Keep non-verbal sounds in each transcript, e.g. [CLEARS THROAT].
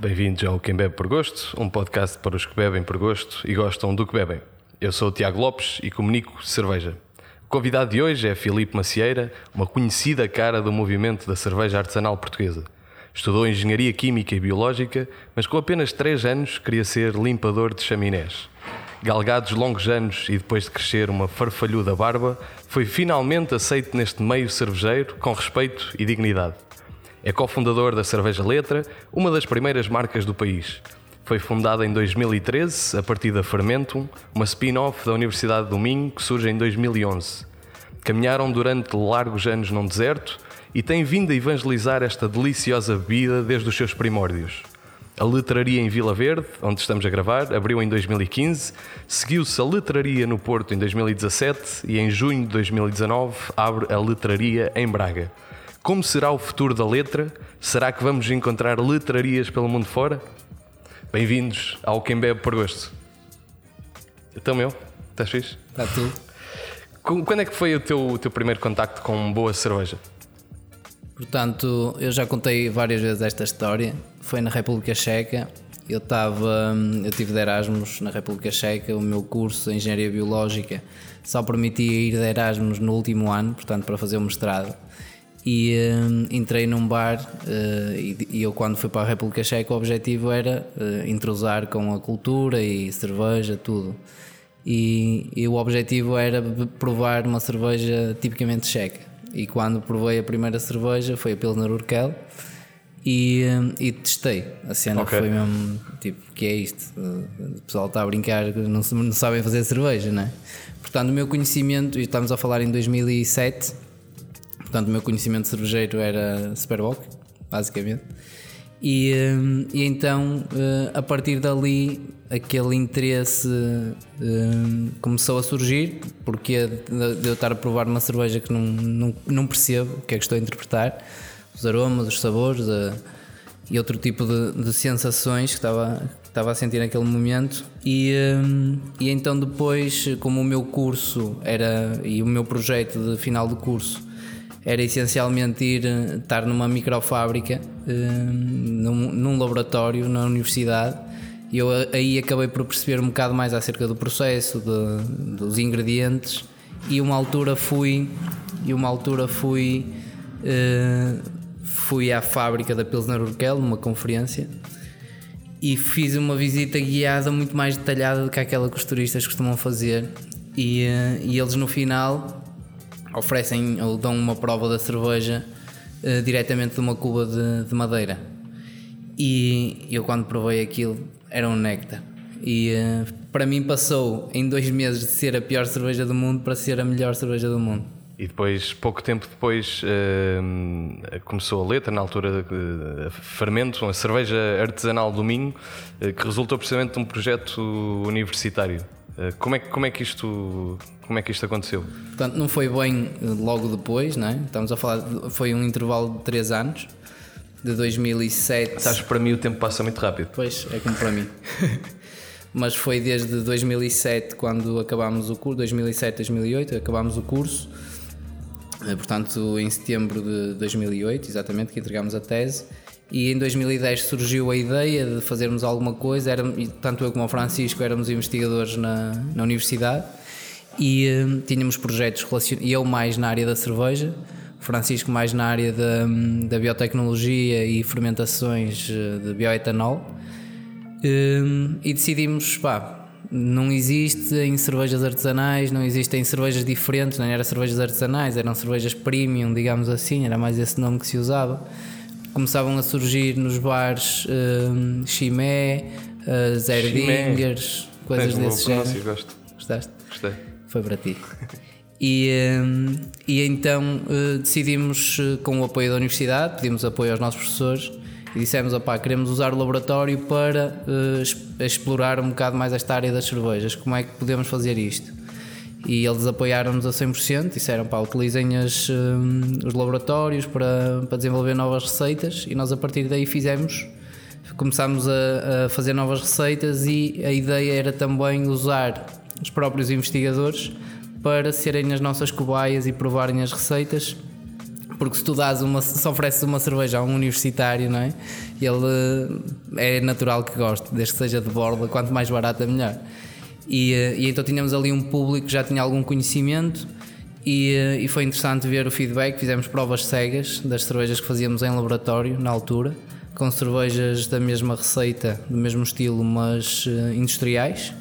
Bem-vindos ao Quem Bebe por Gosto, um podcast para os que bebem por gosto e gostam do que bebem. Eu sou o Tiago Lopes e comunico cerveja. O convidado de hoje é Filipe Macieira, uma conhecida cara do movimento da cerveja artesanal portuguesa. Estudou Engenharia Química e Biológica, mas com apenas 3 anos queria ser limpador de chaminés. Galgados longos anos e depois de crescer uma farfalhuda barba, foi finalmente aceito neste meio cervejeiro com respeito e dignidade. É cofundador da Cerveja Letra, uma das primeiras marcas do país. Foi fundada em 2013 a partir da Fermentum, uma spin-off da Universidade do Minho que surge em 2011. Caminharam durante largos anos num deserto e têm vindo a evangelizar esta deliciosa bebida desde os seus primórdios. A letraria em Vila Verde, onde estamos a gravar, abriu em 2015, seguiu-se a letraria no Porto em 2017 e em junho de 2019 abre a letraria em Braga. Como será o futuro da letra? Será que vamos encontrar letrarias pelo mundo fora? Bem-vindos ao Quem Bebe por Gosto. Então, meu, estás fixe? Está tudo. Quando é que foi o teu, o teu primeiro contacto com boa cerveja? Portanto, eu já contei várias vezes esta história. Foi na República Checa. Eu estava, eu tive de Erasmus na República Checa. O meu curso de Engenharia Biológica só permitia ir de Erasmus no último ano, portanto, para fazer o mestrado e uh, entrei num bar uh, e, e, eu quando fui para a República Checa o objetivo era uh, entrosar com a cultura e cerveja, tudo. E, e, o objetivo era provar uma cerveja tipicamente checa. E quando provei a primeira cerveja foi a Pilsner Urquell e, e testei. A cena okay. foi mesmo tipo, que é isto? O pessoal está a brincar, não, não sabem fazer cerveja, não é? Portanto, o meu conhecimento, e estamos a falar em 2007 Portanto, o meu conhecimento cervejeiro era Superbock, basicamente. E, hum, e então, eh, a partir dali, aquele interesse hum, começou a surgir, porque de eu estar a provar uma cerveja que não, não, não percebo o que é que estou a interpretar, os aromas, os sabores a, e outro tipo de, de sensações que estava, estava a sentir naquele momento. E, hum, e então, depois, como o meu curso era e o meu projeto de final de curso era essencialmente ir eh, estar numa microfábrica, eh, num, num laboratório na universidade. E eu aí acabei por perceber um bocado mais acerca do processo, de, dos ingredientes. E uma altura fui, e uma altura fui, eh, fui à fábrica da Pilsner Urquell, numa conferência, e fiz uma visita guiada muito mais detalhada do que aquela que os turistas costumam fazer. E, e eles no final oferecem ou dão uma prova da cerveja uh, diretamente de uma cuba de, de, madeira. E eu, quando provei aquilo, era um néctar. E uh, para mim, passou em dois meses de ser a pior cerveja do mundo para ser a melhor cerveja do mundo. E depois, pouco tempo depois, uh, começou a letra, na altura de fermento, uma cerveja artesanal do Minho, que resultou precisamente de um projeto universitário. Como, é, como, é que isto, como é que isto aconteceu? Portanto, não foi bem eh, logo depois, não é? Estamos a falar, foi um intervalo de 3 anos, de 2007. Sabes, para mim o tempo passa muito rápido. Pois, é como para mim. [LAUGHS] Mas foi desde 2007, quando acabámos o curso, 2007, 2008, acabámos o curso. Eh, portanto, em setembro de 2008, exatamente, que entregámos a tese. E em 2010 surgiu a ideia de fazermos alguma coisa. Era, tanto eu como o Francisco éramos investigadores na, na universidade e uh, tínhamos projetos relacionados, eu mais na área da cerveja, Francisco mais na área da, da biotecnologia e fermentações eh, de bioetanol uh, e decidimos, pá, não existe em cervejas artesanais, não existem cervejas diferentes, não eram cervejas artesanais, eram cervejas premium, digamos assim, era mais esse nome que se usava. Começavam a surgir nos bares uh, Chimé, uh, Zerdingers, coisas desse género. Gosto. Gostaste? Gostei foi para ti. [LAUGHS] E, hum, e então eh, decidimos, eh, com o apoio da universidade, pedimos apoio aos nossos professores e dissemos: opá, queremos usar o laboratório para uh, explorar um bocado mais esta área das cervejas, como é que podemos fazer isto? E eles apoiaram-nos a 100%, disseram: pá, utilizem as, um, os laboratórios para, para desenvolver novas receitas e nós a partir daí fizemos. Começámos a, a fazer novas receitas e a ideia era também usar os próprios investigadores para serem as nossas cobaias e provarem as receitas Porque se tu dás uma, se ofereces uma cerveja a um universitário, não é? Ele é natural que goste, desde que seja de borda, quanto mais barata melhor. E, e então tínhamos ali um público que já tinha algum conhecimento e, e, foi interessante ver o feedback. Fizemos provas cegas das cervejas que fazíamos em laboratório na altura, com cervejas da mesma receita, do mesmo estilo, mas uh, industriais.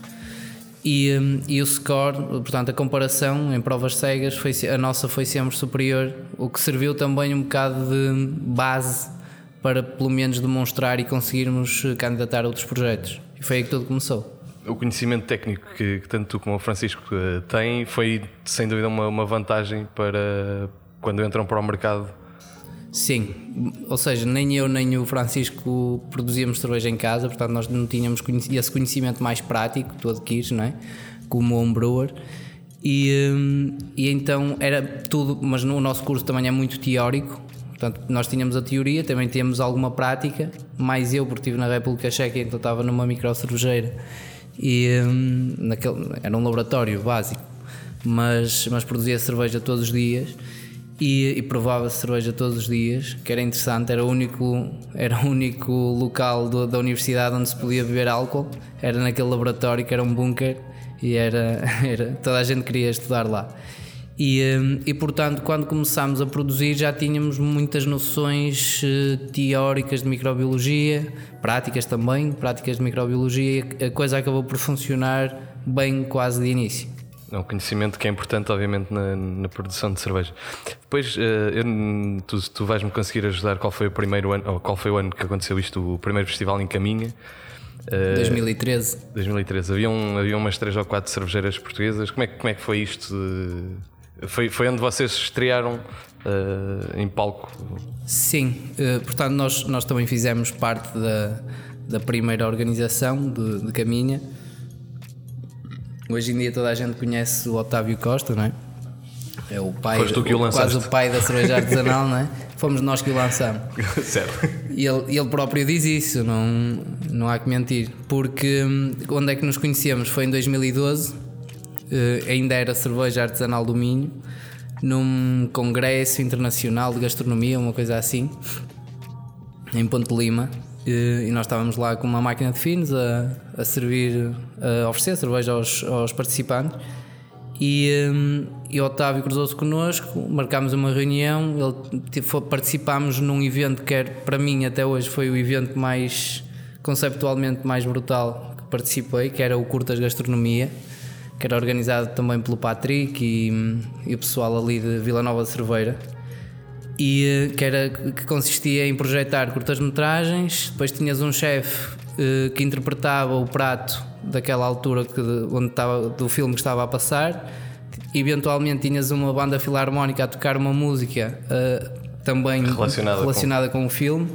E, e, o score, portanto, a comparação em provas cegas, foi, a nossa foi sempre superior, o que serviu também um bocado de base para pelo menos demonstrar e conseguirmos candidatar outros projetos. E foi aí que tudo começou o conhecimento técnico que, que, tanto tu como o Francisco uh, têm foi sem dúvida uma, uma, vantagem para quando entram para o mercado. Sim, ou seja, nem eu nem o Francisco produzíamos cerveja em casa, portanto nós não tínhamos esse conhecimento mais prático que tu adquires, não é? Como homebrewer. E, hum, e então era tudo, mas no nosso curso também é muito teórico, Portanto, nós tínhamos a teoria, também tínhamos alguma prática, mais eu, porque estive na República Checa, então estava numa micro cervejeira e hum, naquele, era um laboratório básico, mas, mas produzia cerveja todos os dias e, e provava cerveja todos os dias, que era interessante, era o único, era o único local do, da universidade onde se podia beber álcool, era naquele laboratório que era um bunker e era, [LAUGHS] era, toda a gente queria estudar lá. E, hum, e portanto, quando começámos a produzir, já tínhamos muitas noções eh, teóricas de microbiologia, práticas também, práticas de microbiologia, e a coisa acabou por funcionar bem quase de início. É um conhecimento que é importante, obviamente, na, na produção de cerveja. Depois, eh, eu, tu, tu vais-me conseguir ajudar qual foi o primeiro ano, ou qual foi o ano que aconteceu isto, o primeiro festival em Caminha. 2013. 2013. Havia, um, havia umas três ou quatro cervejeiras portuguesas. Como é, como é que foi isto? Foi, foi onde vocês estrearam uh, em palco? Sim, uh, portanto, nós, nós também fizemos parte da, da primeira organização de, de Caminha. Hoje em dia toda a gente conhece o Otávio Costa, não é? É o pai, Foste tu que o quase o pai da cerveja [LAUGHS] artesanal, não é? Fomos nós que o lançamos. [LAUGHS] certo. E ele, ele próprio diz isso, não, não há que mentir. Porque hum, onde é que nos conhecemos? Foi em 2012 uh, ainda era cerveja artesanal do Minho, num congresso internacional de gastronomia, uma coisa assim, em Ponte Lima. Uh, e nós estávamos lá com uma máquina de finos a, a servir, a oferecer cerveja aos, aos participantes. E, um, e Otávio cruzou-se connosco, marcámos uma reunião, ele, tipo, participámos num evento que era, para mim até hoje foi o evento mais conceptualmente mais brutal que participei, que era o Curtas Gastronomia que era organizado também pelo Patrick e, e o pessoal ali de Vila Nova de Cerveira. E eh, que, era, que consistia em projetar curtas-metragens, depois tinhas um chefe uh, que interpretava o prato daquela altura que, onde estava, do filme que estava a passar, eventualmente tinhas uma banda filarmónica a tocar uma música uh, também relacionada, relacionada com... com o filme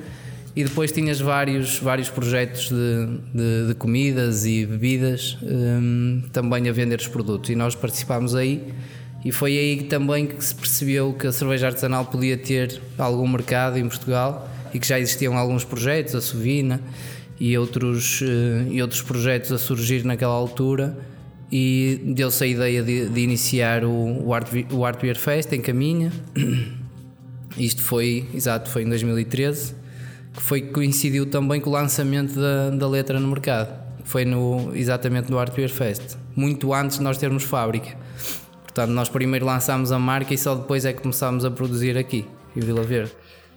e depois tinhas vários, vários projetos de, de, de comidas e bebidas um, também a vender os produtos. E nós participámos aí. E foi aí também que se percebeu que a cerveja artesanal podia ter algum mercado em Portugal e que já existiam alguns projetos, a Sovina e outros, uh, e outros projetos a surgir naquela altura. E deu-se a ideia de, de iniciar o, o, Art, o Art Beer Fest em Caminha. [CLEARS THROAT] Isto foi, exato, foi em 2013 que foi coincidiu também com o lançamento da, da letra no mercado. Foi no, exatamente no Beer Fest, muito antes de nós termos fábrica. Portanto, nós primeiro lançámos a marca e só depois é que começámos a produzir aqui, em Vila Verde.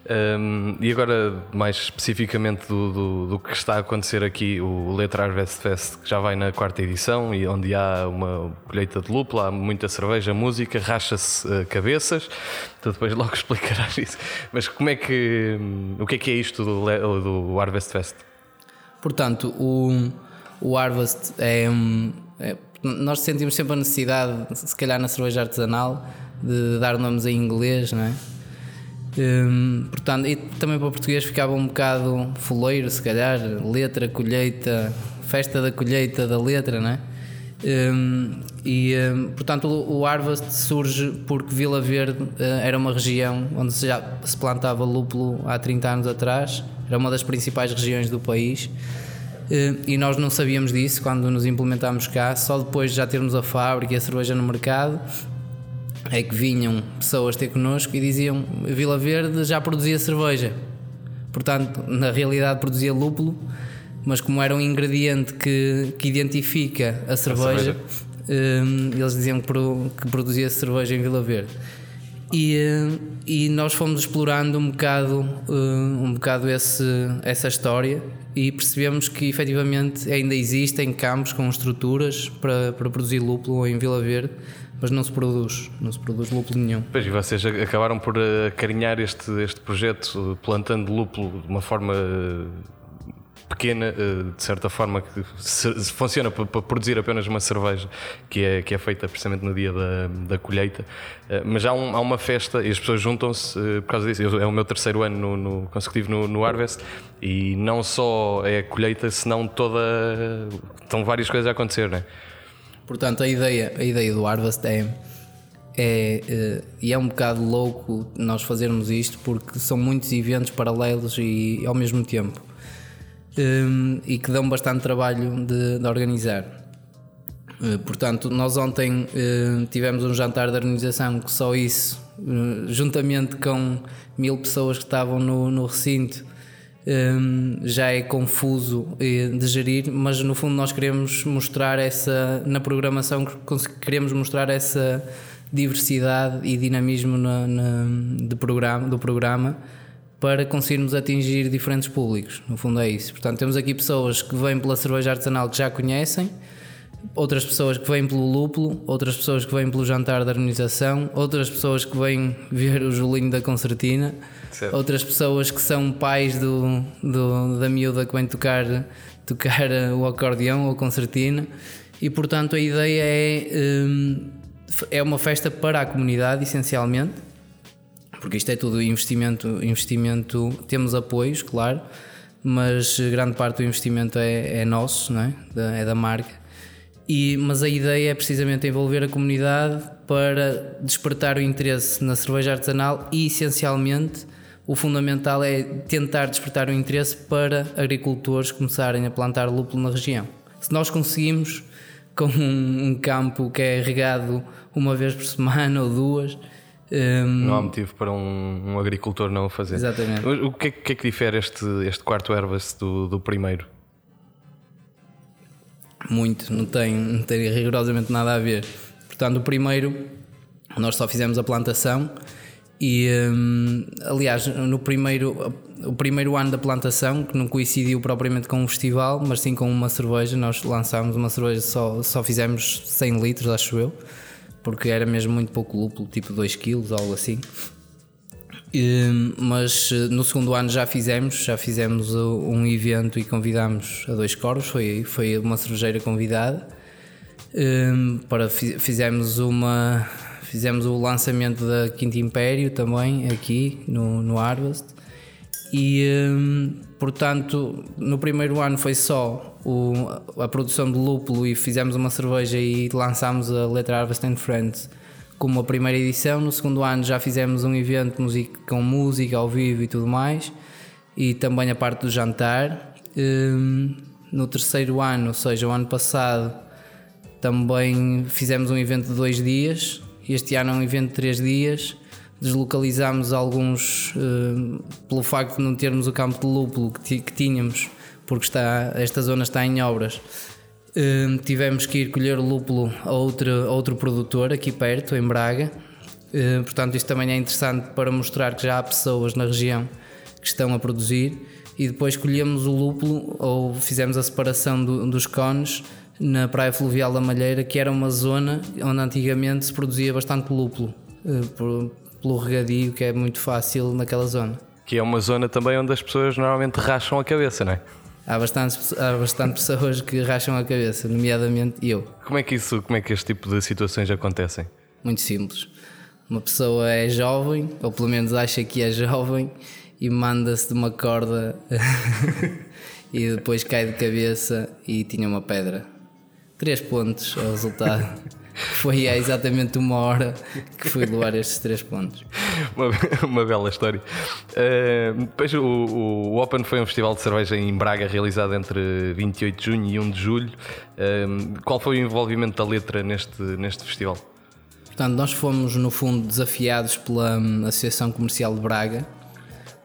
Um, e agora, mais especificamente do, do, do, que está a acontecer aqui, o Letra Harvest Fest, que já vai na quarta edição e onde há uma colheita de lúpula, há muita cerveja, música, racha-se uh, cabeças. Tu depois logo [LAUGHS] explicarás isso. Mas como é que. Um, o que é que é isto do, do Harvest Fest? Portanto, o, o Harvest é, é. Nós sentimos sempre a necessidade, se calhar na cerveja artesanal, de dar nomes em inglês, não é? Hum, portanto, e também para o português ficava um bocado foleiro, se calhar, letra, colheita, festa da colheita da letra, não é? Um, e um, portanto o, o Harvest surge porque Vila Verde uh, era uma região onde se já se plantava lúpulo há 30 anos atrás, era uma das principais regiões do país. Uh, e nós não sabíamos disso quando nos implementámos cá, só depois de já termos a fábrica e a cerveja no mercado é que vinham pessoas ter connosco e diziam Vila Verde já produzia cerveja. Portanto, na realidade produzia lúpulo, mas como era um ingrediente que, que identifica a cerveja, a cerveja. Um, eles diziam que, que produzia cerveja em Vila Verde. E, hum, e nós fomos explorando um bocado, hum, um bocado esse, essa história e percebemos que efetivamente ainda existem campos com estruturas para, para produzir lúpulo em Vila Verde, mas não se produz, não se produz lúpulo nenhum. Pois, e vocês acabaram por acarinhar este, este projeto plantando lúpulo de uma forma pequena, eh, de certa forma, que funciona para produzir apenas uma cerveja que é, que é feita precisamente no dia da, da colheita. Eh, mas há, um, há uma festa e as pessoas juntam-se eh, por causa disso. É o meu terceiro ano no, no consecutivo no, no Harvest e não só é a colheita, senão toda. Estão várias coisas a acontecer, não é? Portanto, a ideia, a ideia do Harvest é. É, e é um bocado louco nós fazermos isto porque são muitos eventos paralelos e ao mesmo tempo um, e que dão bastante trabalho de, de organizar. Uh, portanto, nós ontem tivemos um jantar de organização que só isso, juntamente com mil pessoas que estavam no, no recinto, um, já é confuso de gerir, mas no fundo nós queremos mostrar essa, na programação, queremos mostrar essa diversidade e dinamismo na, na, de programa, do programa para conseguirmos atingir diferentes públicos. No fundo é isso. Portanto, temos aqui pessoas que vêm pela cerveja artesanal que já conhecem, outras pessoas que vêm pelo lúpulo, outras pessoas que vêm pelo jantar da harmonização, outras pessoas que vêm ver o Julinho da concertina, certo. outras pessoas que são pais do, do, da miúda que vem tocar, tocar o acordeão ou a concertina. E portanto a ideia é, hum, é uma festa para a comunidade, essencialmente porque isto é tudo investimento, investimento temos apoios, claro, mas grande parte do investimento é, é nosso, não é? Da, é da marca. E, mas a ideia é precisamente envolver a comunidade para despertar o interesse na cerveja artesanal e essencialmente o fundamental é tentar despertar o interesse para agricultores começarem a plantar lúpulo na região. Se nós conseguimos com um, um campo que é regado uma vez por semana [LAUGHS] ou duas, um, não há motivo para um, um, agricultor não o fazer. Exatamente. O que é, que, é que difere este, este quarto Harvest do, do primeiro? Muito, não tem, não tem rigorosamente nada a ver. Portanto, o primeiro nós só fizemos a plantação e um, aliás, no primeiro, o primeiro ano da plantação, que não coincidiu propriamente com um festival, mas sim com uma cerveja, nós lançámos uma cerveja, só, só fizemos 100 litros, acho eu porque era mesmo muito pouco lúpulo, tipo 2 kg, algo assim. E, mas eh, no segundo ano já fizemos, já fizemos um evento e convidámos a dois corvos, foi, foi uma cervejeira convidada. Para, fizemos uma fizemos o lançamento da Quinto Império também aqui no, no Harvest e portanto no primeiro ano foi só o, a produção de lúpulo e fizemos uma cerveja e lançámos a letra Harvest and Friends como a primeira edição. No segundo ano já fizemos um evento com música ao vivo e tudo mais, e também a parte do jantar. Hum, no terceiro ano, ou seja, o ano passado, também fizemos um evento de dois dias. Este ano é um evento de três dias. Deslocalizámos alguns, hum, pelo facto de não termos o campo de lúpulo que tínhamos porque está, esta zona está em obras. Uh, tivemos que ir colher lúpulo a outro, a outro produtor aqui perto, em Braga. Uh, portanto, isto também é interessante para mostrar que já há pessoas na região que estão a produzir. E depois colhemos o lúpulo, ou fizemos a separação do, dos cones na Praia Fluvial da Malheira, que era uma zona onde antigamente se produzia bastante lúpulo, uh, por, pelo regadio, que é muito fácil naquela zona. Que é uma zona também onde as pessoas normalmente racham a cabeça, não é? Há bastante, há bastante pessoas que racham a cabeça, nomeadamente eu. Como é que isso, como é que este tipo de situações acontecem? Muito simples. Uma pessoa é jovem, ou pelo menos acha que é jovem, e manda-se de uma corda [LAUGHS] e depois cai de cabeça e tinha uma pedra. Três pontos é o resultado. [LAUGHS] Foi há exatamente uma hora que fui levar estes três pontos. Uma, [LAUGHS] uma bela história. Uh, depois o, o, Open foi um festival de cerveja em Braga realizado entre 28 de junho e 1 de julho. Uh, qual foi o envolvimento da letra neste, neste festival? Portanto, nós fomos, no fundo, desafiados pela hum, Associação Comercial de Braga,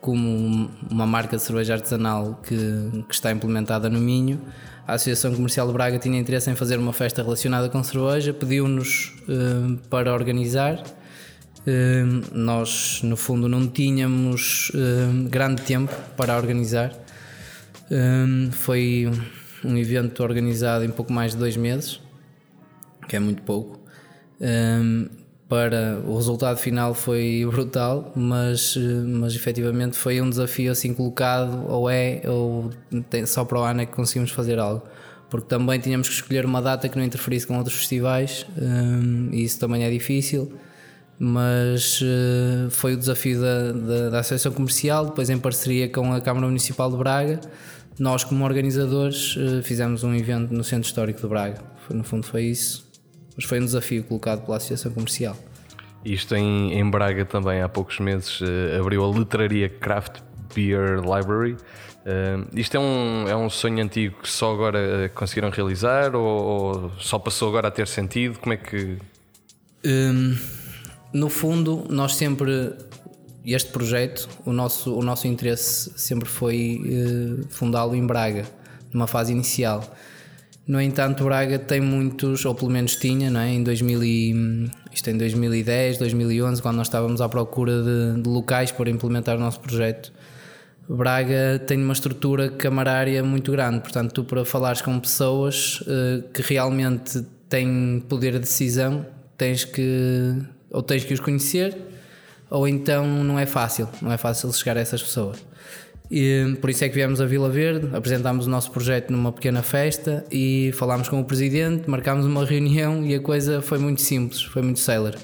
como uma marca de cerveja artesanal que, que está implementada no Minho. A Associação Comercial de Braga tinha interesse em fazer uma festa relacionada com cerveja, pediu-nos uh, para organizar. Uh, nós, no fundo, não tínhamos uh, grande tempo para organizar. foi um evento organizado em pouco mais de dois meses, que é muito pouco. Para o resultado final foi [LAUGHS] brutal, mas, mas efetivamente foi um desafio assim colocado, ou é, ou tem, só para o ano é que conseguimos fazer algo. Porque também tínhamos que escolher uma data que não interferisse com outros festivais, um, e isso também é difícil. Mas uh, foi o desafio da, da, da Associação Comercial, depois em parceria com a Câmara Municipal de Braga, nós, como organizadores, uh, fizemos um evento no Centro Histórico de Braga. No fundo, foi isso mas foi um desafio colocado pela Associação Comercial. Isto em, em Braga também há poucos meses uh, abriu a literaria Craft Beer Library. Uh, isto é um, é um sonho antigo que só agora eh, conseguiram realizar ou, ou só passou agora a ter sentido? Como é que. Um, no fundo, nós sempre. Este projeto, o nosso, o nosso interesse sempre foi uh, fundá-lo em Braga, numa fase inicial. No entanto, Braga tem muitos, ou pelo menos tinha, não é? em 2000 e, isto em 2010, 2011, quando nós estávamos à procura de, de locais para implementar o nosso projeto. Braga tem uma estrutura camarária muito grande, portanto, tu para falares com pessoas uh, que realmente têm poder de decisão, tens que ou tens que os conhecer, ou então não é fácil, não é fácil chegar a essas pessoas. E, por isso é que viemos a Vila Verde, apresentámos o nosso projeto numa pequena festa e falámos com o presidente, marcámos uma reunião e a coisa foi muito simples, foi muito célere.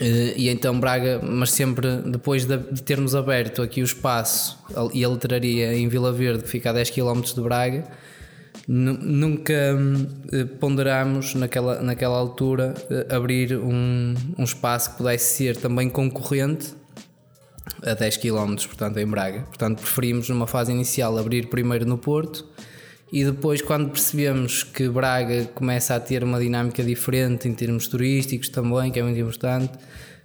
E então Braga, mas sempre depois de termos aberto aqui o espaço e a literaria em Vila Verde, que fica a 10 km de Braga, nunca eh, ponderámos naquela, naquela altura eh, abrir um, um espaço que pudesse ser também concorrente a 10 km, portanto, em Braga. Portanto, preferimos numa fase inicial abrir primeiro no Porto e depois, quando percebemos que Braga começa a ter uma dinâmica diferente em termos turísticos também, que é muito importante,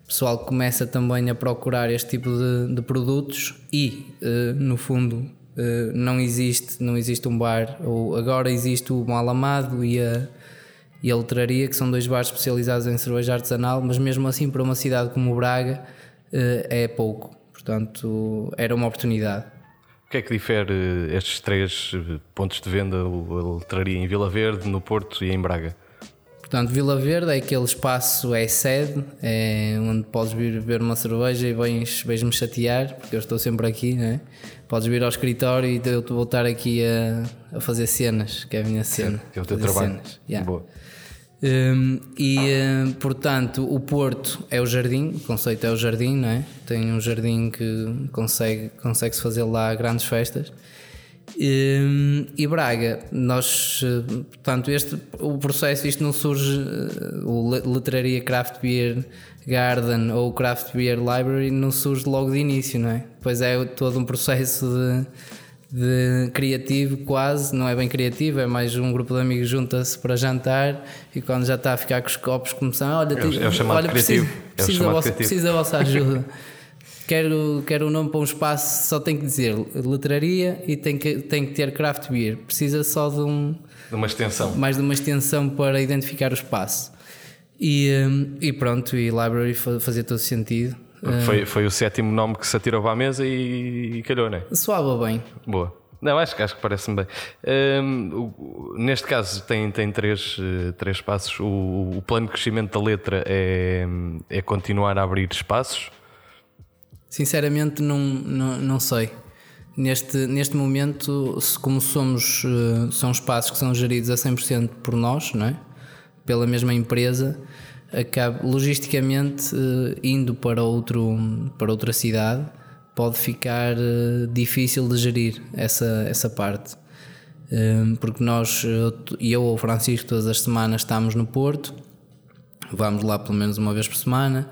o pessoal começa também a procurar este tipo de, de produtos e, uh, no fundo, uh, não existe não existe um bar, ou agora existe o Malamado e a, e a Letraria, que são dois bares especializados em cerveja artesanal, mas mesmo assim, para uma cidade como Braga, é pouco. Portanto, era uma oportunidade. O que é que difere estes três pontos de venda, a letraria em Vila Verde, no Porto e em Braga? Portanto, Vila Verde é aquele espaço, é sede, é onde podes vir beber uma cerveja e vens, vens me chatear, porque eu estou sempre aqui, né? Podes vir ao escritório e eu vou estar aqui a, a fazer cenas, que é a minha cena. É o teu trabalho. Yeah. Boa. Um, e uh, portanto, o Porto é o jardim, o conceito é o jardim, não é? Tem um jardim que consegue, consegue-se fazer lá grandes festas. Um, e Braga, nós, uh, portanto, este, o processo, isto não surge, uh, o Leteraria Craft Beer Garden ou Craft Beer Library não surge logo de início, não é? Pois é todo um processo de de criativo quase, não é bem criativo, é mais um grupo de amigos junta-se para jantar e quando já está a ficar com os copos começam, olha, é, é o chamado olha, criativo. Preciso, é preciso, da vossa, preciso da vossa ajuda. quero, quero um nome para um espaço, só tem que dizer letraria e tem que, tem que ter craft beer. Precisa só de um de uma extensão. Mais de uma extensão para identificar o espaço. E, hum, e pronto, e library fazia todo sentido. Foi, ah. foi o sétimo nome que se atirou para a mesa e, e calhou, não é? Soava bem. Boa. Não, acho, acho que parece-me bem. Um, neste caso, tem, tem três, eh, três passos. O, o, plano de crescimento da letra é, é continuar a abrir espaços? Sinceramente, não, não, não sei. Neste, neste momento, como somos, eh, são espaços que são geridos a 100% por nós, não é? pela mesma empresa, acaba logisticamente eh, indo para, outro, para outra cidade pode ficar eh, difícil de gerir essa, essa parte. Eh, porque nós, e eu ou o Francisco, todas as semanas estamos no Porto, vamos lá pelo menos uma vez por semana.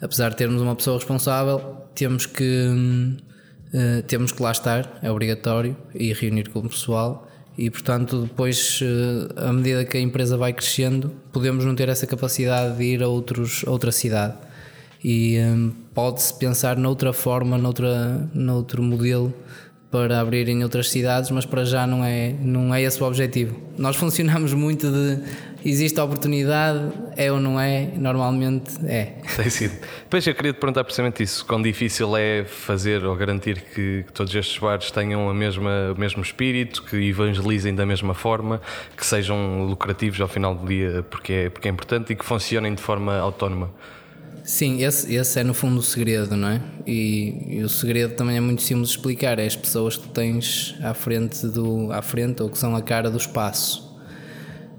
Apesar de termos uma pessoa responsável, temos que, temos que lá estar, é obrigatório, e reunir com o pessoal. E portanto, depois, eh, à medida que a empresa vai crescendo, podemos não ter essa capacidade de ir a, outros, outra cidade. E um, pode-se pensar noutra forma, noutra, noutro modelo para abrir em outras cidades, mas para já não é, não é esse o objetivo. Nós funcionamos muito de existe a oportunidade, é ou não é? Normalmente é. Tem sido. Depois eu queria te perguntar precisamente isso: quão difícil é fazer ou garantir que, que todos estes bares tenham a mesma, o mesmo espírito, que evangelizem da mesma forma, que sejam lucrativos ao final do dia, porque é, porque é importante e que funcionem de forma autónoma. Sim, esse, esse é no fundo o segredo, não é? E, e, o segredo também é muito simples de explicar: é as pessoas que tens à frente, do, à frente ou que são a cara do espaço.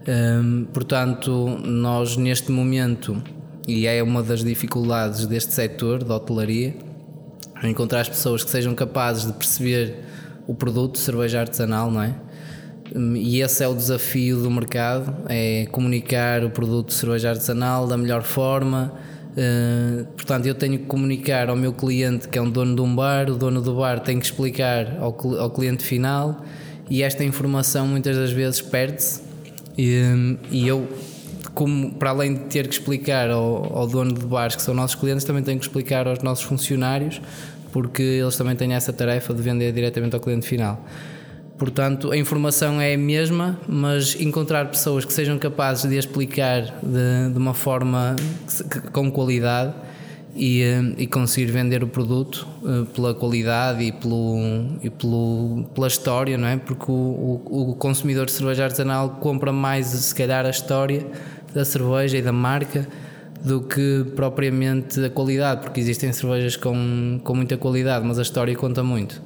Hum, portanto, nós neste momento, e é uma das dificuldades deste setor da hotelaria, encontrar as pessoas que sejam capazes de perceber o produto de cerveja artesanal, não é? Hum, e esse é o desafio do mercado: é comunicar o produto de cerveja artesanal da melhor forma Uh, portanto, eu tenho que comunicar ao meu cliente, que é um dono de um bar, o dono do bar tem que explicar ao, ao cliente final e esta informação muitas das vezes perde-se. E, e, eu, como, para além de ter que explicar ao, ao dono de bares, que são nossos clientes, também tenho que explicar aos nossos funcionários, porque eles também têm essa tarefa de vender diretamente ao cliente final. Portanto, a informação é a mesma, mas encontrar pessoas que sejam capazes de explicar de, de uma forma que, com qualidade e, eh, e, conseguir vender o produto eh, pela qualidade e, pelo, e pelo, pela história, não é? Porque o, o, o consumidor de cerveja artesanal compra mais, se calhar, a história da cerveja e da marca do que propriamente a qualidade, porque existem cervejas com, com muita qualidade, mas a história conta muito.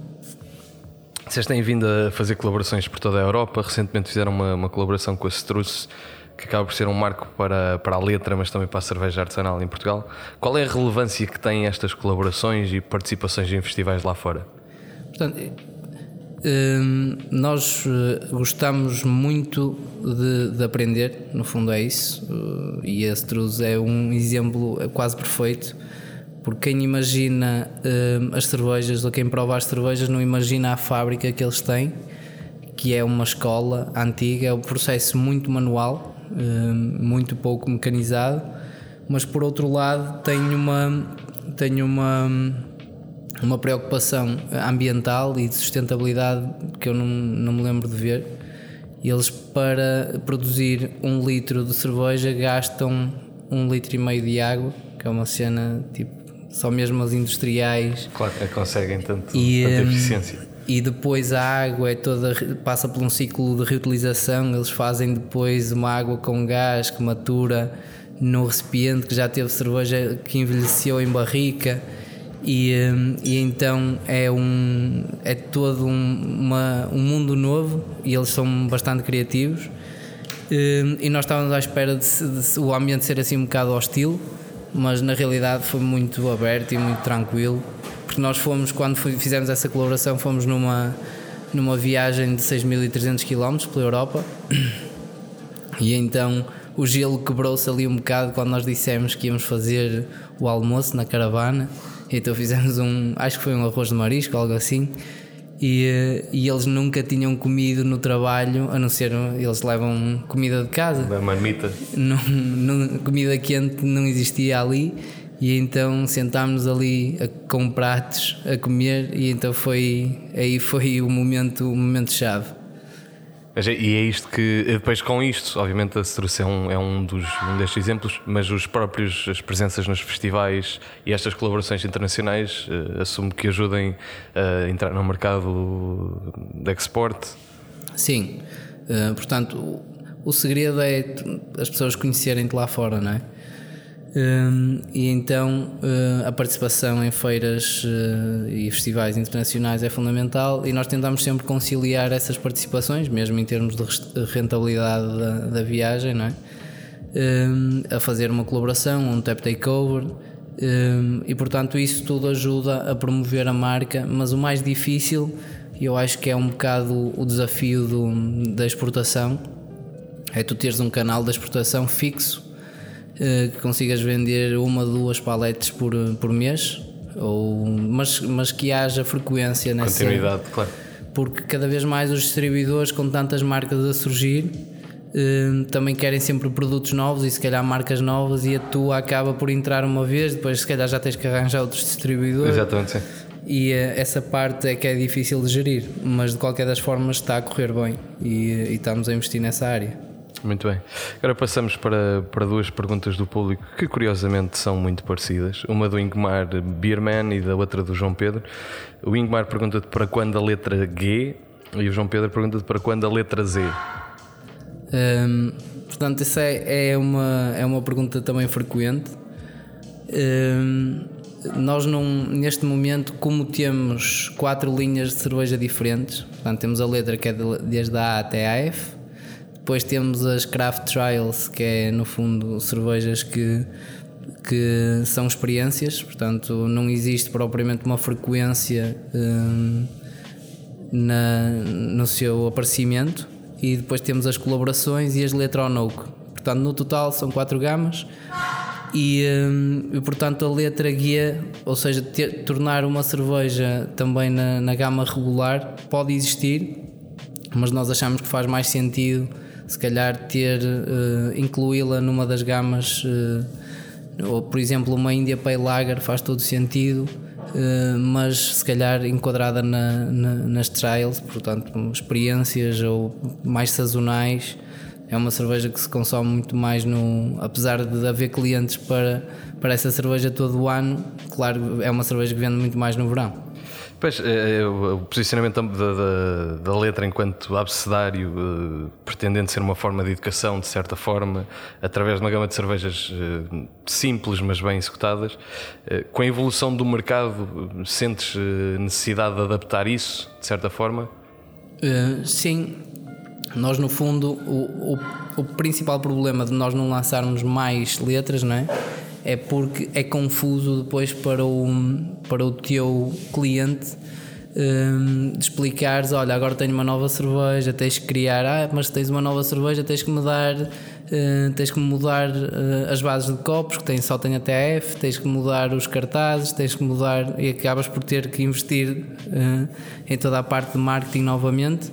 Vocês têm vindo a fazer colaborações por toda a Europa. Recentemente fizeram uma, uma colaboração com a Struz, que acaba por ser um marco para, para a letra, mas também para a cerveja artesanal em Portugal. Qual é a relevância que têm estas colaborações e participações em festivais lá fora? Portanto, hum, nós eh, gostamos muito de, de, aprender, no fundo é isso, eh, e a Struz é um exemplo quase perfeito porque quem imagina uh, as cervejas ou quem prova as cervejas não imagina a fábrica que eles têm, que é uma escola antiga, é um processo muito manual, muito pouco mecanizado, mas por outro lado tem uma, tem uma, uma preocupação ambiental e de sustentabilidade que eu não, não me lembro de ver. Eles, para produzir um litro de cerveja, gastam um litro e meio de água, que é uma cena tipo só mesmo as industriais. Claro, que conseguem tanto, e, tanta hum, eficiência. E depois a água é toda passa por um ciclo de reutilização. Eles fazem depois uma água com gás que matura no recipiente que já teve cerveja que envelheceu em barrica. E, hum, e então é um é todo um, uma, um mundo novo e eles são bastante criativos hum, e nós estávamos à espera de, de o ambiente ser assim um bocado hostil mas na realidade foi muito aberto e muito tranquilo, porque nós fomos, quando fizemos essa colaboração, fomos numa, numa viagem de 6.300 km pela Europa e então o gelo quebrou-se ali um bocado quando nós dissemos que íamos fazer o almoço na caravana. Então fizemos um, acho que foi um arroz de marisco, algo assim e, e eles nunca tinham comido no trabalho, a não ser eles levam comida de casa. Da marmita. Não, não, comida quente não existia ali. E então sentámos ali a, com pratos a comer e então foi aí foi o momento o momento chave. E é isto que, depois com isto, obviamente a Ceruce é um, é um, dos, um destes exemplos, mas os próprios, as presenças nos festivais e estas colaborações internacionais uh, assumo que ajudem a entrar no mercado de export. Sim, uh, portanto, o, o segredo é as pessoas conhecerem-te lá fora, não é? Um, e então uh, a participação em feiras uh, e festivais internacionais é fundamental e nós tentamos sempre conciliar essas participações, mesmo em termos de rentabilidade da, da viagem, não é? A fazer uma colaboração, um tap takeover. E portanto isso tudo ajuda a promover a marca, mas o mais difícil, eu acho que é um bocado o desafio do, da exportação, é tu teres um canal de exportação fixo que consigas vender uma, duas paletes por, por mês, ou, mas, mas que haja frequência nessa. Continuidade, claro. porque cada vez mais os distribuidores, com tantas marcas a surgir, eh, também querem sempre produtos novos e se calhar marcas novas e a tua acaba por entrar uma vez, depois se calhar já tens que arranjar outros distribuidores. Exatamente, sim. E essa parte é que é difícil de gerir, mas de qualquer das formas está a correr bem e, e estamos a investir nessa área. Muito bem. Agora passamos para, para duas perguntas do público que curiosamente são muito parecidas. Uma do Ingmar Bierman e da outra do João Pedro. O Ingmar pergunta-te para quando a letra G e o João Pedro pergunta-te para quando a letra Z. Hum, portanto, essa é, é, uma, é uma pergunta também frequente. Hum, nós não, neste momento, como temos quatro linhas de cerveja diferentes, portanto temos a letra que é desde a A até a F, depois temos as Craft Trials, que é no fundo cervejas que, que são experiências, portanto não existe propriamente uma frequência hum, na, no seu aparecimento. E depois temos as colaborações e as Letronoke. Portanto, no total são quatro gamas. E, hum, e, portanto a letra guia, ou seja, ter, tornar uma cerveja também na, na gama regular, pode existir, mas nós achamos que faz mais sentido se calhar ter uh, incluí-la numa das gamas, uh, ou por exemplo uma India Pale Lager faz todo sentido, uh, mas se calhar enquadrada na, na, nas trials, portanto experiências ou mais sazonais. É uma cerveja que se consome muito mais no. Apesar de haver clientes para, para essa cerveja todo o ano, claro, é uma cerveja que vende muito mais no verão. Pois, é, é, o posicionamento da, da, da, letra enquanto abecedário, uh, pretendendo ser uma forma de educação, de certa forma, através de uma gama de cervejas simples, mas bem executadas, com a evolução do mercado, sentes necessidade de adaptar isso, de certa forma? sim. Nós, no fundo, o, o, o principal problema de nós não lançarmos mais letras, não é? É porque é confuso depois para o, para o teu cliente um, explicares: olha, agora tenho uma nova cerveja, tens que criar, ah, mas tens uma nova cerveja, tens que mudar. Uh, tens que mudar uh, as bases de copos, que tem, só tem até F, tens que mudar os cartazes, tens que mudar e acabas por ter que investir uh, em toda a parte de marketing novamente.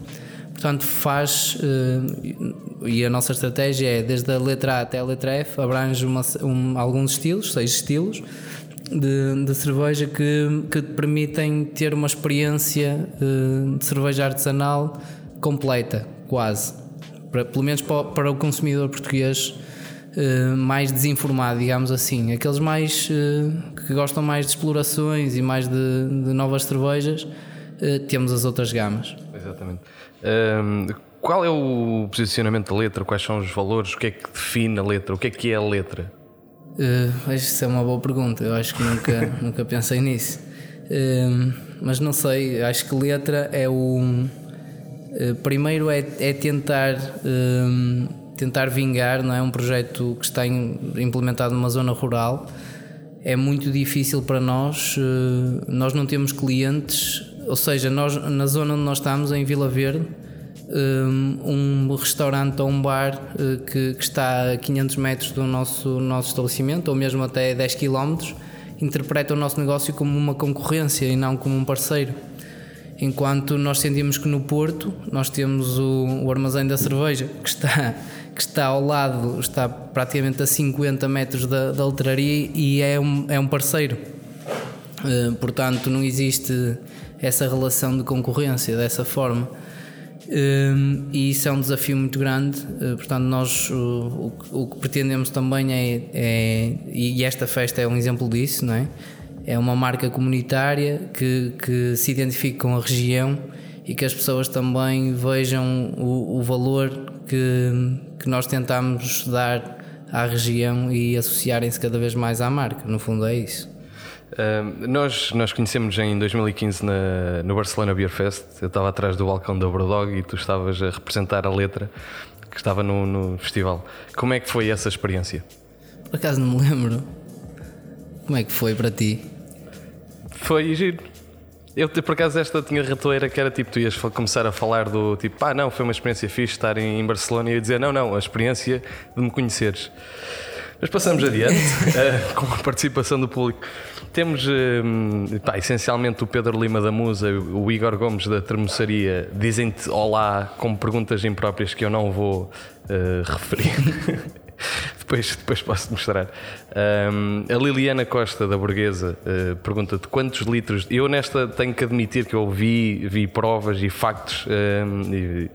Portanto, faz. Uh, e a nossa estratégia é, desde a letra A até a letra F, abrange uma, um, alguns estilos, seis estilos, de, de, cerveja que, que te permitem ter uma experiência uh, de cerveja artesanal completa, quase. Para, pelo menos para, para o consumidor português. Uh, mais desinformado, digamos assim. Aqueles mais que gostam mais de explorações e mais de, de novas cervejas, temos as outras gamas. Exatamente. Um, qual é o posicionamento da letra? Quais são os valores? O que é que define a letra? O que é que é a letra? Uh, isso é uma boa pergunta. Eu acho que nunca, [LAUGHS] nunca pensei nisso. Uh, mas não sei, acho que letra é o. Uh, primeiro é, é tentar, tentar vingar, não é? Um projeto que está implementado numa zona rural. É muito difícil para nós, nós não temos clientes ou seja, nós, na zona onde nós estamos, em Vila Verde, um, um restaurante ou um bar uh, que, que, está a 500 metros do nosso, nosso estabelecimento, ou mesmo até 10 km, interpreta o nosso negócio como uma concorrência e não como um parceiro. Enquanto nós sentimos que no Porto nós temos o, o armazém da cerveja, que está, que está ao lado, está praticamente a 50 metros da, da letraria e é um, é um parceiro. Uh, portanto, não existe essa relação de concorrência dessa forma. Um, e isso é um desafio muito grande. Uh, portanto, nós o, o, o, que pretendemos também é, é, e esta festa é um exemplo disso, não é? É uma marca comunitária que, que se identifique com a região e que as pessoas também vejam o, o valor que, que nós tentamos dar à região e associarem-se cada vez mais à marca. No fundo, é isso nós, nós conhecemos em 2015 na, no Barcelona Beer Fest. Eu estava atrás do balcão da Brodog e tu estavas a representar a letra que estava no, no festival. Como é que foi essa experiência? Por acaso não me lembro. Como é que foi para ti? Foi giro. Eu, por acaso, esta tinha ratoeira que era tipo, tu ias começar a falar do tipo, ah, não, foi uma experiência fixe estar em, em Barcelona e eu ia dizer, não, não, a experiência de me conheceres. Mas passamos adiante uh, [LAUGHS] com a participação do público. Temos uh, pá, essencialmente o Pedro Lima da Musa, o Igor Gomes da Termoçaria, dizem-te olá com perguntas impróprias que eu não vou uh, referir. [LAUGHS] depois, depois posso mostrar. Um, a Liliana Costa, da Burguesa, uh, pergunta-te quantos litros. Eu, nesta, tenho que admitir que eu vi, vi provas e factos. Um, e,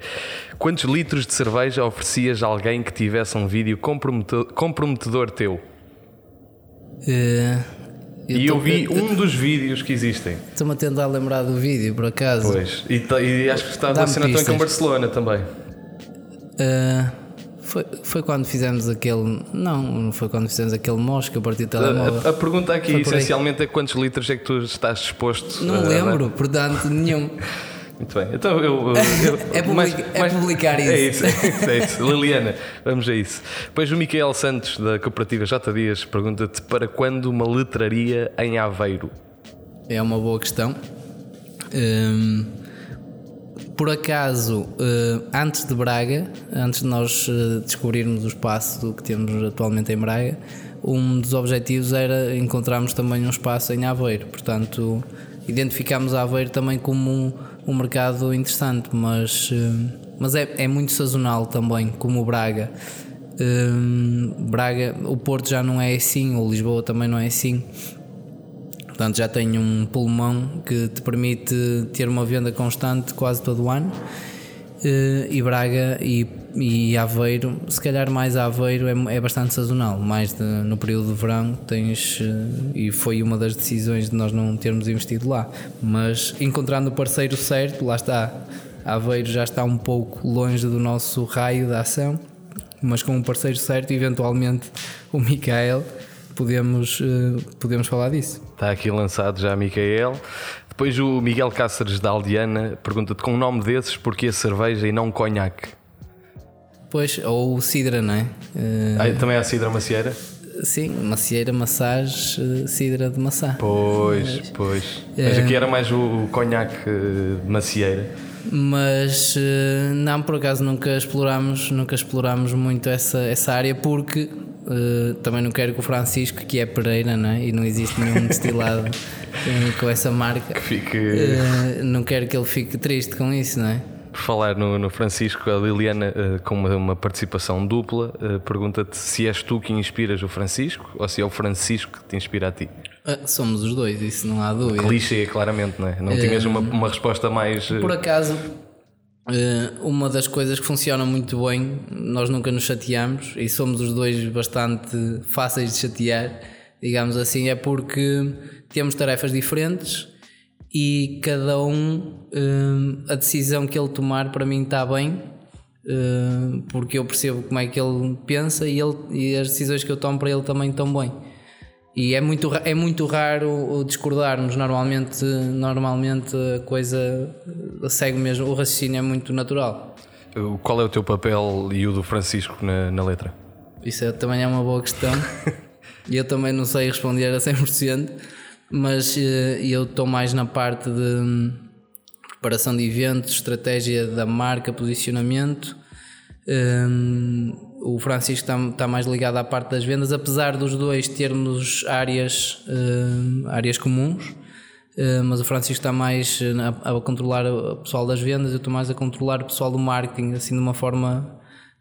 quantos litros de cerveja oferecias a alguém que tivesse um vídeo comprometedor, comprometedor teu? Uh, eu e eu vi um dos vídeos que existem. Estou-me a tentar lembrar do vídeo, por acaso. Pois, e, e acho que está relacionado também com Barcelona também. Uh, foi, foi quando fizemos aquele. Não, não foi quando fizemos aquele mosca a partir do telemóvel. A, a pergunta aqui essencialmente é quantos litros é que tu estás disposto Não a, lembro, portanto, nenhum. [LAUGHS] Muito bem, então eu. eu, eu [LAUGHS] é, public, mais, é mais, publicar isso. É isso, é isso, é isso. Liliana, vamos a isso. Depois o Miquel Santos, da Cooperativa J Dias, pergunta-te para quando uma letraria em Aveiro? É uma boa questão. Hum, por acaso, eh, antes de Braga, antes de nós eh, descobrirmos o espaço que temos atualmente em Braga, um dos objetivos era encontrarmos também um espaço em Aveiro. Portanto, identificámos Aveiro também como um, um mercado interessante, mas, eh, mas é, é muito sazonal também, como Braga. Braga, o Porto já não é assim, o Lisboa também não é assim. Portanto, já tenho um pulmão que te permite ter uma venda constante quase todo o ano. Eh, e Braga e, e Aveiro, se calhar mais Aveiro é, é bastante sazonal, mais de, no período de verão tens eh, e foi uma das decisões de nós não termos investido lá, mas encontrando o parceiro certo, lá está, Aveiro já está um pouco longe do nosso raio de ação, mas com um parceiro certo, eventualmente o Micael, podemos, eh, podemos falar disso. Está aqui lançado já Micael. Depois o Miguel Cáceres da Aldiana pergunta-te com um nome desses porque a cerveja e não conhaque? Pois, ou cidra, não é? Ah, também há cidra macieira? Sim, macieira, massage, cidra de maçã. Pois, pois. Mas aqui era mais o conhaque de macieira. Mas não, por acaso nunca explorámos, nunca explorámos muito essa, essa área porque Uh, também não quero que o Francisco, que é Pereira, não é? e não existe nenhum destilado [LAUGHS] uh, com essa marca, que fique... Uh, não quero que ele fique triste com isso, não é? Por falar no, no Francisco, a Liliana, com uma, uma participação dupla, pergunta-te se és tu que inspiras o Francisco ou se é o Francisco que te inspira a ti. somos os dois, isso não há dúvida. Clichê, claramente, não é? Não tinhas uma, uma resposta mais. Por acaso, uma das coisas que funciona muito bem, nós nunca nos chateamos e somos os dois bastante fáceis de chatear, digamos assim, é porque temos tarefas diferentes e cada um, uh, a decisão que ele tomar para mim está bem, uh, porque eu percebo como é que ele pensa e, ele, e as decisões que eu tomo para ele também estão bem. E é muito, é muito raro discordarmos. Normalmente, normalmente a coisa segue mesmo. O raciocínio é muito natural. Qual é o teu papel e o do Francisco na, na letra? Isso é, também é uma boa questão. [LAUGHS] E eu também não sei responder a 100%, mas eh, eu estou mais na parte de hum, preparação de eventos, estratégia da marca, posicionamento. Um, o Francisco está, está, mais ligado à parte das vendas, apesar dos dois termos áreas, uh, áreas comuns, uh, mas o Francisco está mais a, a, controlar o pessoal das vendas, eu estou mais a controlar o pessoal do marketing, assim de uma forma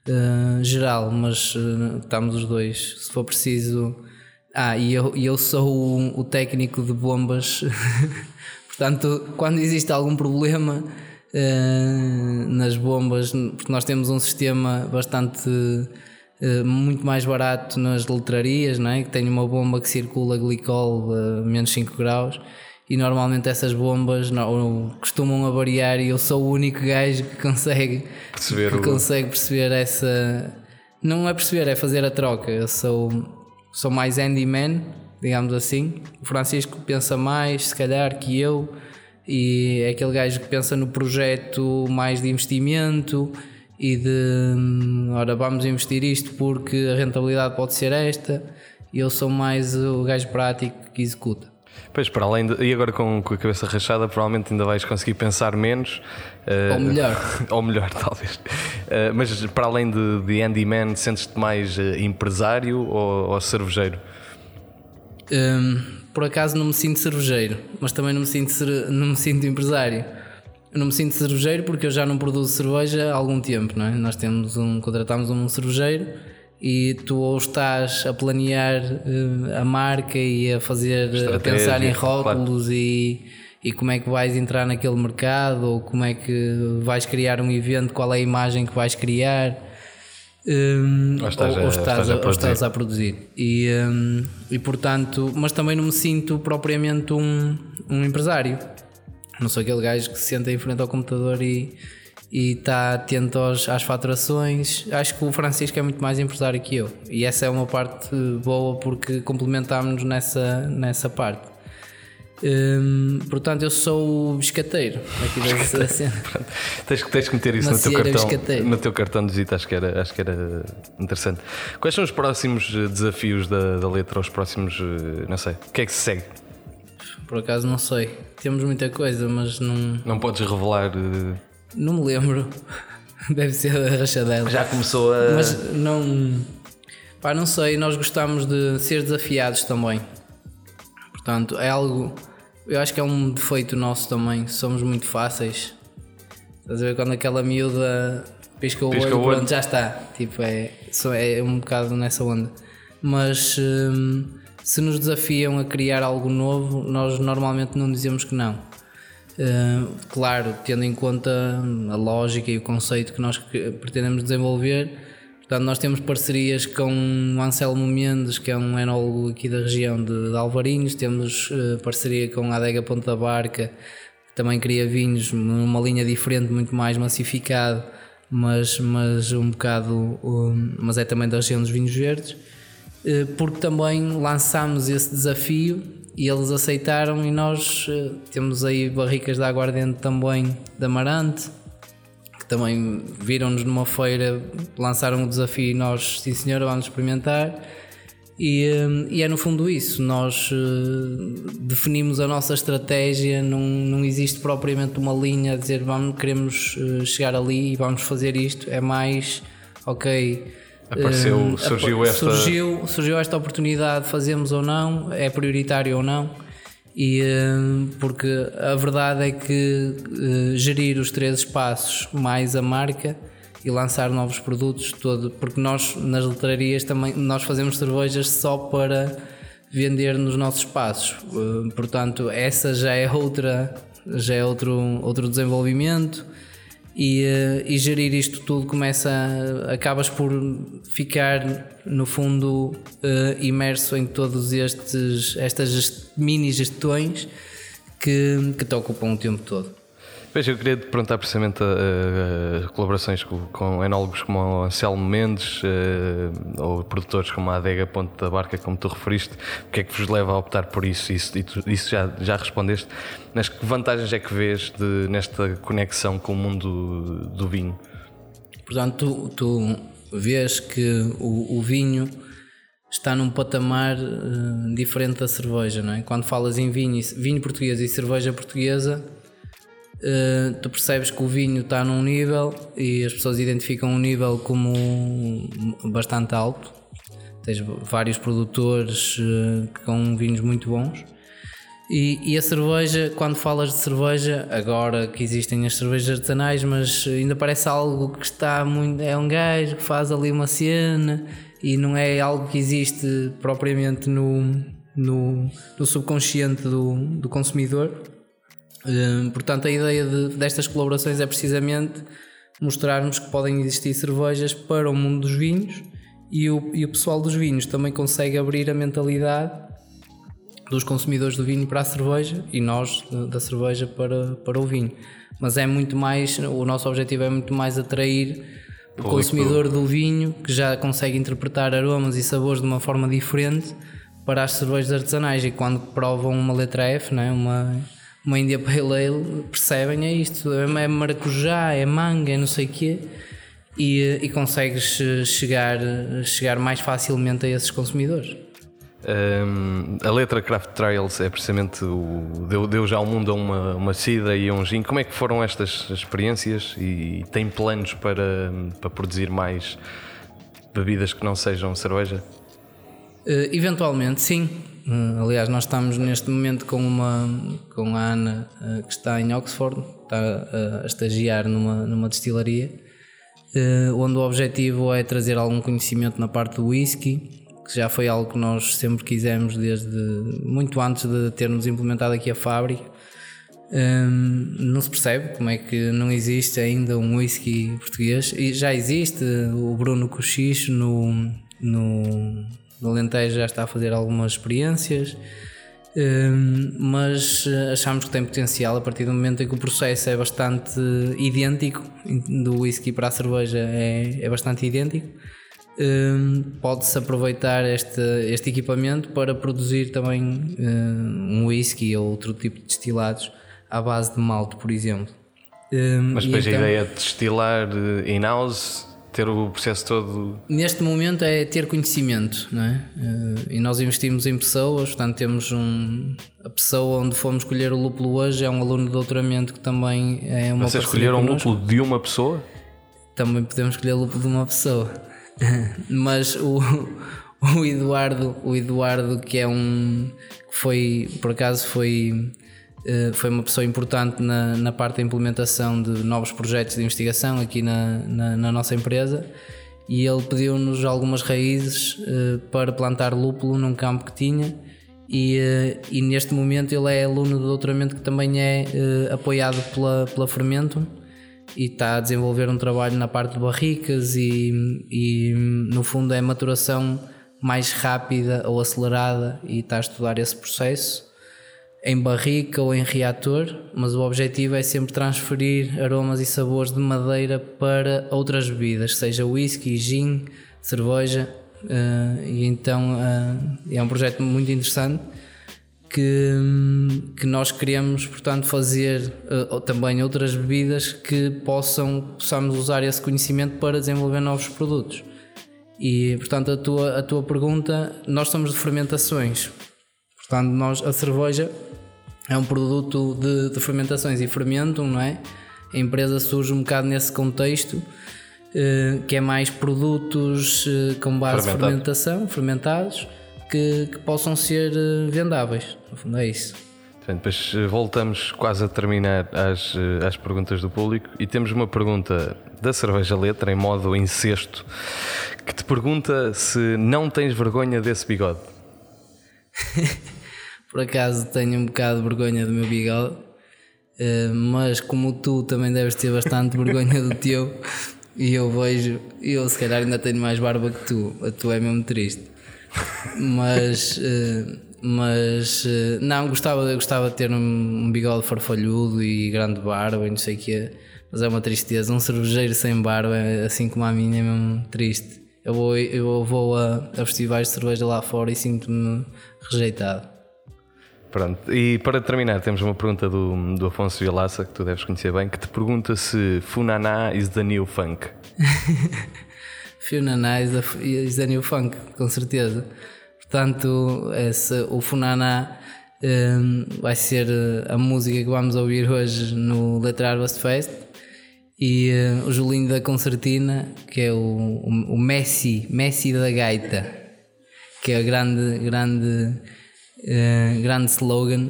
uh, geral, mas estamos os dois, se for preciso. Ah, e eu, eu sou o, o técnico de bombas, [LAUGHS] portanto, quando existe algum problema uh, nas bombas, porque nós temos um sistema bastante uh, muito mais barato nas letrarias, não é? que tem uma bomba que circula glicol a menos 5 graus e normalmente essas bombas não, costumam avariar e eu sou o único gajo que consegue perceber, que o... consegue perceber essa não é perceber, é fazer a troca. Eu sou, sou mais handyman digamos assim. O Francisco pensa mais se calhar que eu e é aquele gajo que pensa no projeto mais de investimento e de hum, ora vamos investir isto porque a rentabilidade pode ser esta e eu sou mais o gajo prático que executa. Pois, para além de, e agora com, com, a cabeça rachada, provavelmente ainda vais conseguir pensar menos. Uh, ou melhor. [LAUGHS] ou melhor, talvez. Uh, mas para além de, de handyman, sentes-te mais uh, empresário ou, ou cervejeiro? Um, por acaso não me sinto cervejeiro, mas também não me sinto, não me sinto empresário. Eu não me sinto cervejeiro porque eu já não produzo cerveja há algum tempo, não é? Nós temos um, contratamos um cervejeiro e tu ou estás a planear uh, a marca e a fazer a pensar em rótulos claro. e, e como é que vais entrar naquele mercado ou como é que vais criar um evento, qual é a imagem que vais criar um, ou, estás, ou, ou, estás, a, a ou estás, a, produzir e, um, e portanto mas também não me sinto propriamente um, um empresário não sou aquele gajo que se senta em frente ao computador e e está atento aos, às faturações. Acho que o Francisco é muito mais empresário que eu e essa é uma parte boa porque complementámos-nos nessa, nessa parte. Hum, portanto, eu sou o biscateiro aqui da, cena. tens, tens que meter isso no teu, cartão, no teu cartão de visita, acho que, era, acho que era interessante. Quais são os próximos eh, desafios da, da letra? Os próximos, eh, não sei, o que é que se segue? Por acaso não sei. Temos muita coisa, mas não. Não podes revelar. Uh não me lembro. [LAUGHS] Deve ser a rachadela. Já começou a. Mas não. Pá, não sei, nós gostamos de ser desafiados também. Portanto, é algo. Eu acho que é um defeito nosso também. Somos muito fáceis. Estás a ver quando aquela miúda pisca o pisca olho, pronto, já está. Tipo, é, é um bocado nessa onda. Mas hum, se nos desafiam a criar algo novo, nós normalmente não dizemos que não. Uh, claro, tendo em conta a lógica e o conceito que nós pretendemos desenvolver. Portanto, nós temos parcerias com o Anselmo Mendes, que é um enólogo aqui da região de, de Alvarinhos, temos uh, parceria com a Adega Ponta da Barca, que também cria vinhos numa linha diferente, muito mais massificado, mas, mas um bocado, um, mas é também da região dos vinhos verdes, uh, porque também lançámos esse desafio e eles aceitaram e nós uh, temos aí barricas de aguardente também da Amarante que também viram-nos numa feira, lançaram o desafio e nós, sim senhora, vamos experimentar e, uh, e é no fundo isso, nós uh, definimos a nossa estratégia, não, não existe propriamente uma linha a dizer vamos, queremos chegar ali e vamos fazer isto, é mais ok Apareceu, hum, surgiu esta. Surgiu, surgiu esta oportunidade, fazemos ou não, é prioritário ou não. E, hum, porque a verdade é que uh, gerir os três espaços mais a marca e lançar novos produtos todo, porque nós nas letrarias também nós fazemos cervejas só para vender nos nossos espaços. Uh, portanto, essa já é outra já é outro, outro desenvolvimento e, uh, e gerir isto tudo começa acabas por ficar no fundo uh, imerso em todos estes estas mini gestões que, que te ocupam o tempo todo. Veja, eu queria te perguntar precisamente uh, colaborações com, com enólogos como o Anselmo Mendes uh, ou produtores como a Adega Ponte da Barca, como tu referiste, o que é que vos leva a optar por isso? Isso, isso já, já respondeste. Mas que vantagens é que vês de, nesta conexão com o mundo do vinho? Portanto, tu, tu vês que o, o vinho está num patamar uh, diferente da cerveja, não é? Quando falas em vinho, vinho português e cerveja portuguesa Uh, tu percebes que o vinho está num nível e as pessoas identificam um nível como bastante alto. Tens vários produtores uh, com vinhos muito bons. E, e, a cerveja, quando falas de cerveja, agora que existem as cervejas artesanais, mas ainda parece algo que está muito. É um gajo que faz ali uma cena e não é algo que existe propriamente no, no, no subconsciente do, do consumidor Hum, portanto, a ideia de, destas colaborações é precisamente mostrarmos que podem existir cervejas para o mundo dos vinhos e o, e o pessoal dos vinhos também consegue abrir a mentalidade dos consumidores do vinho para a cerveja e nós da cerveja para, para o vinho. Mas é muito mais, o nosso objetivo é muito mais atrair o consumidor do vinho que já consegue interpretar aromas e sabores de uma forma diferente para as cervejas artesanais e quando provam uma letra F, né, uma uma India Pale Ale, percebem, é isto, é maracujá, é manga, é não sei o quê, e, e consegues chegar, chegar mais facilmente a esses consumidores. Um, a letra Craft Trails é precisamente o. Deu, deu já ao mundo uma, uma cidra e um gin. Como é que foram estas experiências e, e tem planos para, para produzir mais bebidas que não sejam cerveja? Uh, eventualmente, sim. Uh, aliás, nós estamos neste momento com, uma, com a Ana, uh, que está em Oxford, está a estagiar numa, numa destilaria, onde o objetivo é trazer algum conhecimento na parte do whisky que já foi algo que nós sempre quisemos desde muito antes de termos implementado aqui a fábrica. Um, não se percebe como é que não existe ainda um whisky português e já existe o Bruno Cochicho no, no, no Alentejo já está a fazer algumas experiências um, mas achamos que tem potencial a partir do momento em que o processo é bastante idêntico do whisky para a cerveja é, é bastante idêntico um, pode-se aproveitar este, este equipamento para produzir também um, um whisky ou outro tipo de destilados à base de malte, por exemplo. Mas depois então, a ideia de destilar eh, in-house, ter o processo todo. Neste momento é ter conhecimento, não é? Uh, e nós investimos em pessoas, portanto temos um. A pessoa onde fomos escolher o lúpulo hoje é um aluno de doutoramento que também é uma Vocês escolheram o lúpulo de uma pessoa? Também podemos escolher o lúpulo de uma pessoa. [LAUGHS] Mas o, o Eduardo, o Eduardo que é um foi por acaso foi eh, foi uma pessoa importante na, na parte da implementação de novos projetos de investigação aqui na, na, na nossa empresa. E ele pediu-nos algumas raízes uh, para plantar lúpulo num campo que tinha. E, uh, e neste momento ele é aluno de doutoramento que também é apoiado pela, pela Fermento e está a desenvolver um trabalho na parte de barricas e, e no fundo é maturação mais rápida ou acelerada e está a estudar esse processo em barrica ou em reator, mas o objetivo é sempre transferir aromas e sabores de madeira para outras bebidas, seja whisky, gin, cerveja, uh, e então uh, é um projeto muito interessante que, que nós queremos, portanto, fazer uh, também outras bebidas que possam, possamos usar esse conhecimento para desenvolver novos produtos. E, portanto, a tua, a tua pergunta, nós somos de fermentações. Portanto, nós, a cerveja é um produto de, de fermentações e fermentam, não é? A empresa surge um bocado nesse contexto, uh, que é mais produtos uh, com base de fermentação, fermentados que, que possam ser eh, vendáveis. No fundo, é isso. depois eh, voltamos quase a terminar as, eh, as perguntas do público e temos uma pergunta da Cerveja Letra, em modo incesto, que te pergunta se não tens vergonha desse bigode. [LAUGHS] Por acaso tenho um bocado de vergonha do meu bigode, mas como tu também deves ter bastante vergonha do [LAUGHS] teu, e eu vejo, eu se calhar ainda tenho mais barba que tu, a tua é mesmo triste. Mas eh, mas eh, não gostava gostava de ter um bigode farfalhudo e grande barba e não sei o quê mas é uma tristeza. Um cervejeiro sem barba assim como a minha é mesmo triste. Eu vou eu vou a, a festivais de cerveja lá fora e sinto-me rejeitado Pronto, e para terminar, temos uma pergunta do, do Afonso Vilaça, que tu deves conhecer bem, que te pergunta se Funaná is the new funk. [LAUGHS] Funaná is, is the new funk, com certeza. Portanto, esse, o Funaná um, vai ser eh, a música que vamos ouvir hoje no Letra Harvest Fest. E uh, o Julinho da Concertina, que é o, o, o, Messi, Messi da Gaita, que é o grande, grande, uh, grande slogan.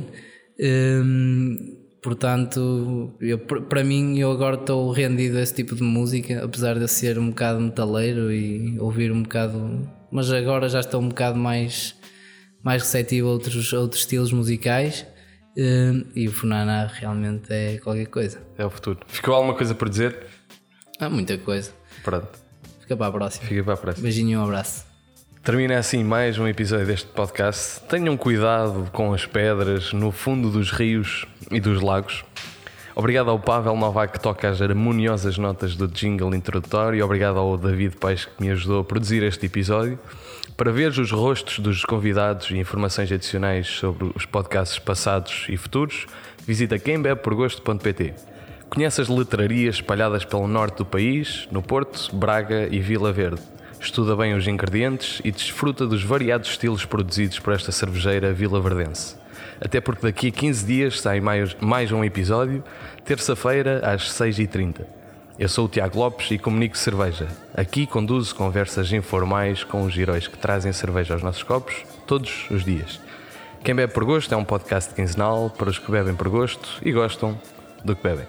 Um, Portanto, eu, para mim, eu agora estou rendido a esse tipo de música, apesar de eu ser um bocado metaleiro e ouvir um bocado. Mas agora já estou um bocado mais, mais receptivo a outros, a outros estilos musicais. Eh, e o Funana realmente é qualquer coisa. É o futuro. Ficou alguma coisa por dizer? Há muita coisa. Pronto. Fica para a próxima. Fica para a próxima. Beijinho e um abraço. Termina assim mais um episódio deste podcast. Tenham cuidado com as pedras no fundo dos rios e dos lagos. Obrigado ao Pavel Novak que toca as harmoniosas notas do jingle introdutório obrigado ao David Pais que me ajudou a produzir este episódio. Para ver os rostos dos convidados e informações adicionais sobre os podcasts passados e futuros, visita quembebeporgosto.pt. Conhece as letrarias espalhadas pelo norte do país, no Porto, Braga e Vila Verde estuda bem os ingredientes e desfruta dos variados estilos produzidos por esta cervejeira Vila Verdense. Até porque daqui a 15 dias sai mais, mais um episódio, terça-feira às 6h30. Eu sou o Tiago Lopes e comunico cerveja. Aqui conduzo conversas informais com os heróis que trazem cerveja aos nossos copos todos os dias. Quem bebe por gosto é um podcast quinzenal para os que bebem por gosto e gostam do que bebem.